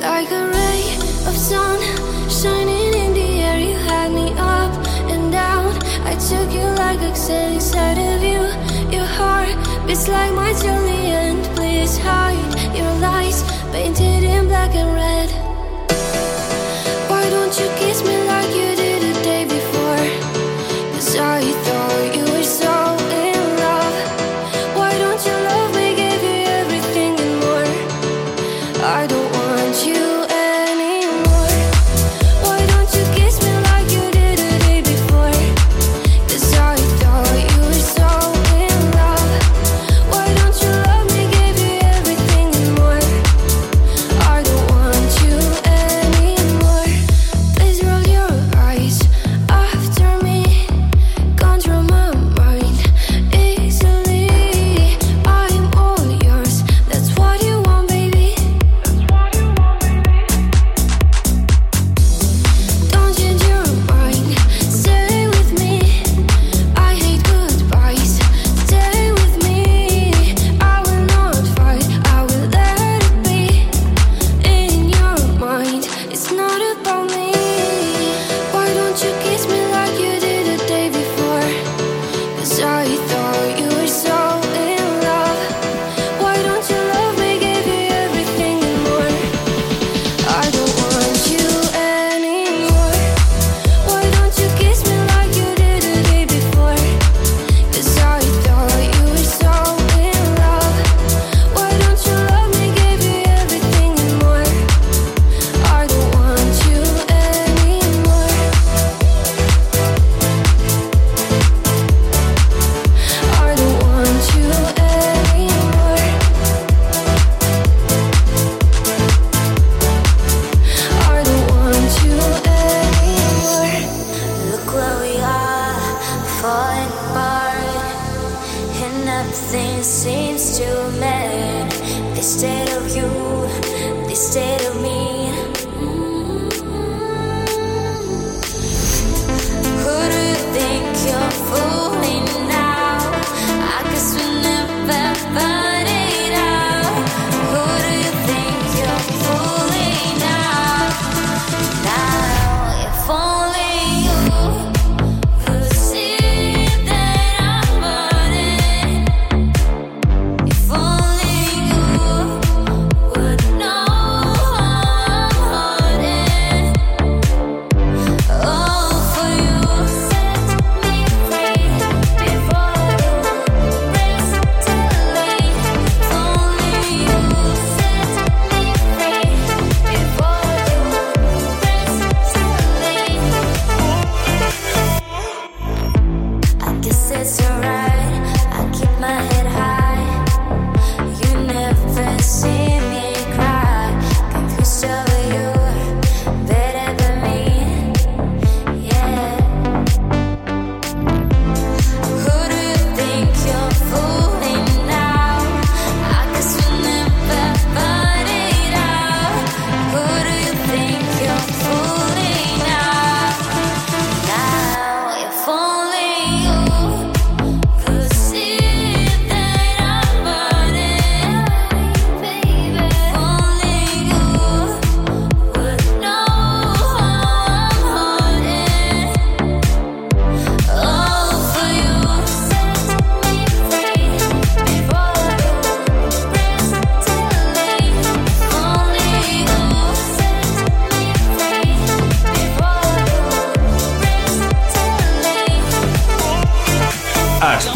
Like a ray of sun shining in the air, you had me up and down. I took you like a oxygen inside of you. Your heart beats like mine till the end. Please hide your lies painted in black and red.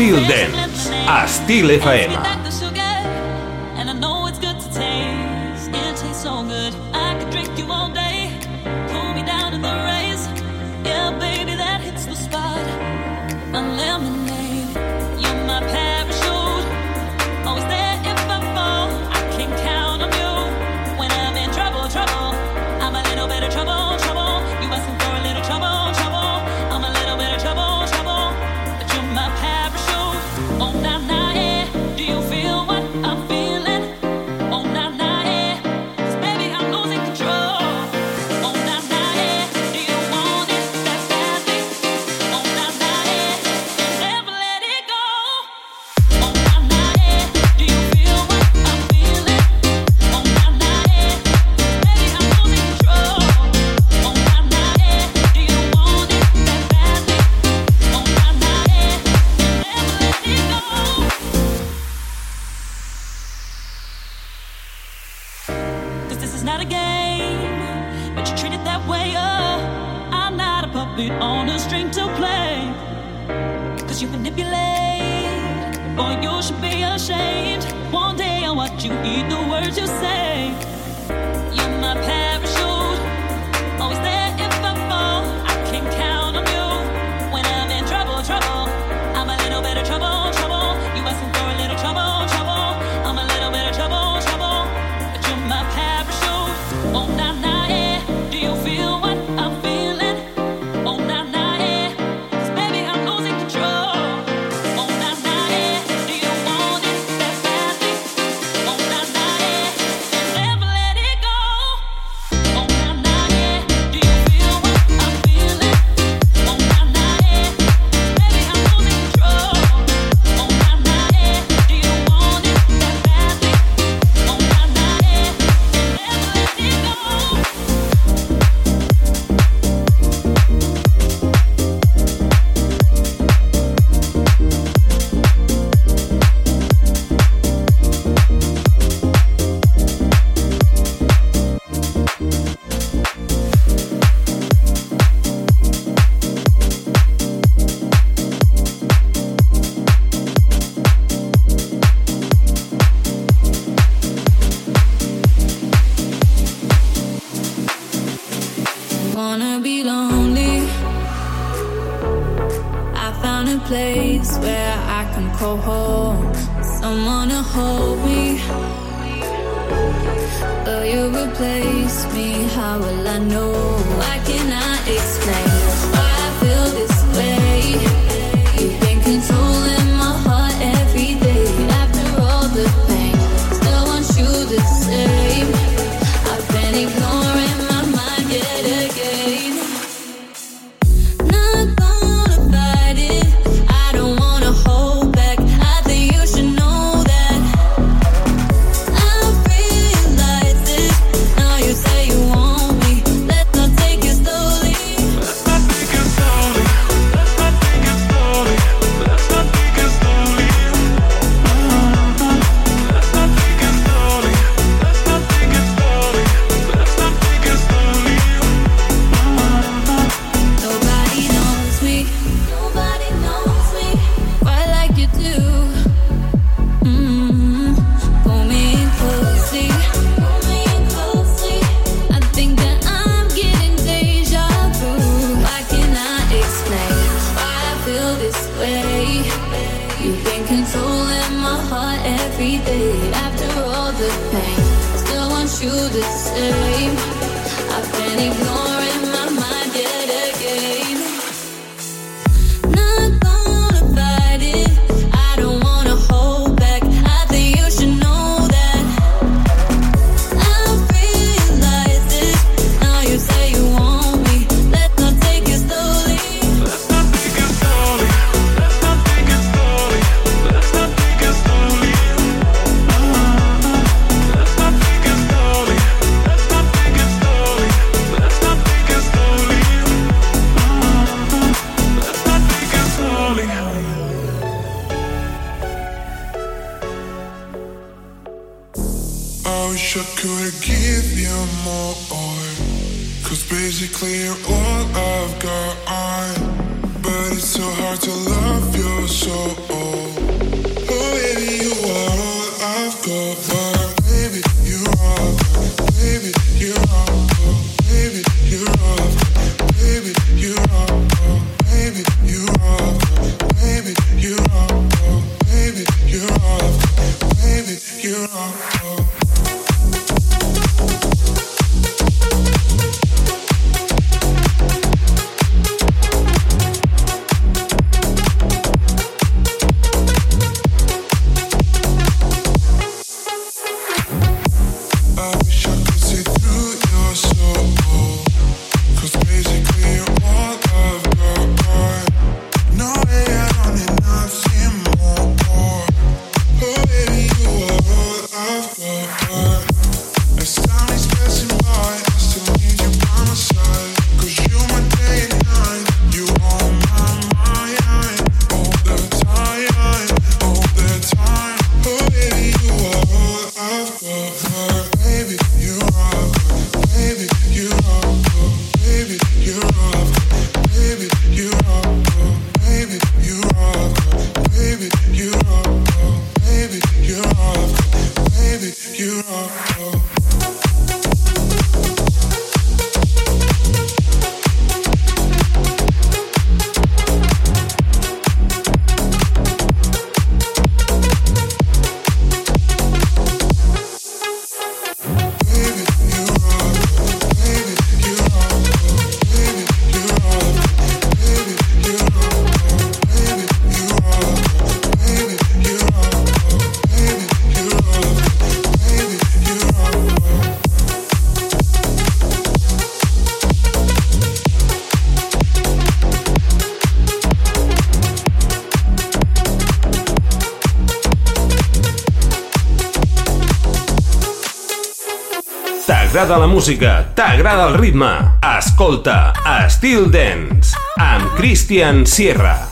Estil Dance, a Estil FM. T'agrada la música, t'agrada el ritme. Escolta Estil Dance amb Christian Sierra.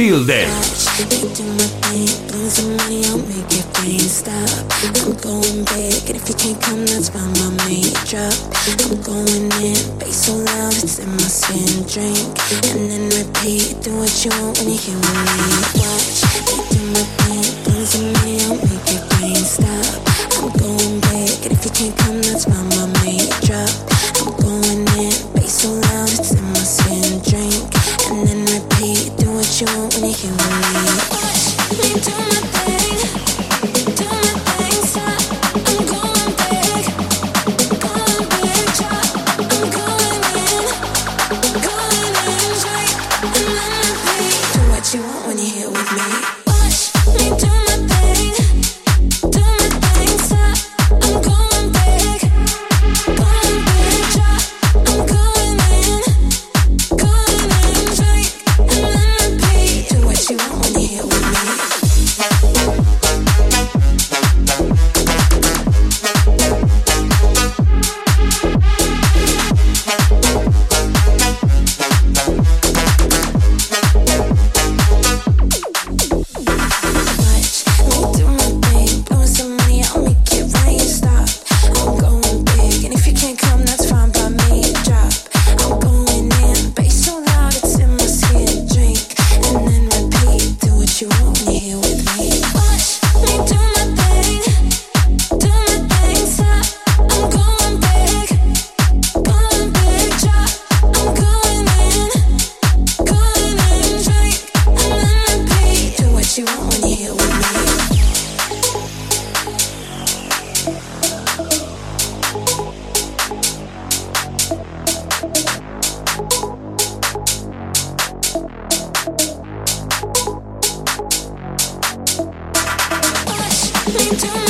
feel that. I'm going big, and if you can't come, that's why my mate drop. I'm going in, bass so loud, it's in my skin. Drink and then repeat, do what you want when you hear me. Watch, I do my thing, bring some money, I'll make your brain stop. I'm going big, and if you can't come, that's why my mate drop. You. into my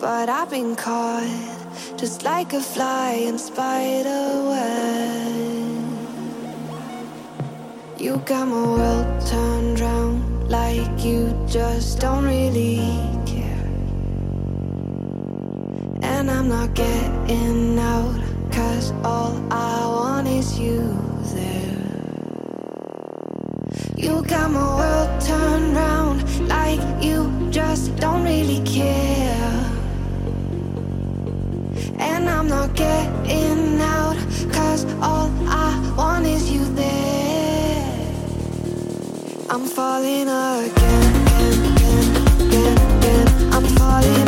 But I've been caught just like a fly in spider web. You got my world turned round like you just don't really care. And I'm not getting out, cause all I want is you there. You got my world turned round like you just don't really care. I'm not getting out, cause all I want is you there. I'm falling again, again, again, again, again. I'm falling